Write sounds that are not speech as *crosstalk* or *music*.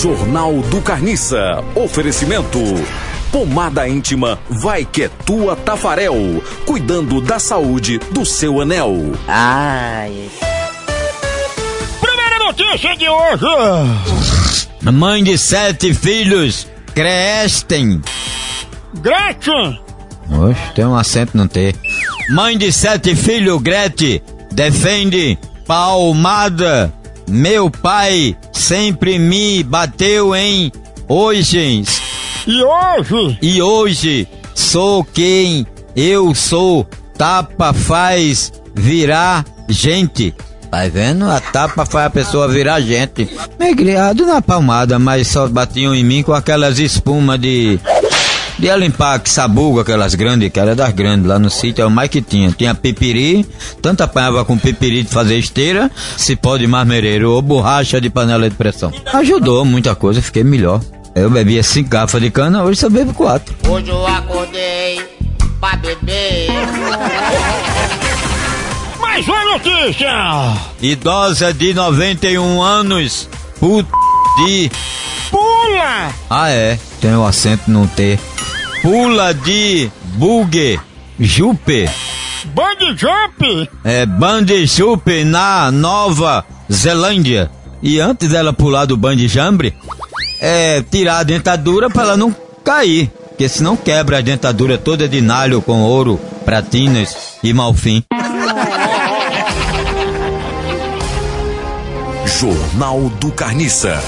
Jornal do Carniça. Oferecimento. Pomada íntima Vai que é tua Tafarel. Cuidando da saúde do seu anel. Ai. Primeira notícia de hoje. Mãe de sete filhos, crescem. Gretchen. Oxe, tem um acento não ter. Mãe de sete filhos, Grete, defende palmada. Meu pai sempre me bateu em hoje. E hoje? E hoje sou quem eu sou. Tapa faz virar gente. Tá vendo? A tapa faz a pessoa virar gente. Me criado na palmada, mas só batiam em mim com aquelas espumas de. De limpar que sabugo, aquelas grandes, que era das grandes, lá no sítio é o mais que tinha. Tinha pipiri, tanto apanhava com pipiri de fazer esteira, se pode marmereiro ou borracha de panela de pressão. Ajudou muita coisa, fiquei melhor. Eu bebia cinco garrafas de cana, hoje só bebo quatro. Hoje eu acordei pra beber. *laughs* Mais uma notícia. Idosa de 91 anos, puta de. Pula. Ah é, tem o acento não ter. Pula de bugue, jupe. Bang jump. É band jupe na Nova Zelândia. E antes dela pular do band jambre, é tirar a dentadura para ela não cair. Porque senão quebra a dentadura toda de nalho com ouro, pratinas e malfim. Jornal do Carniça.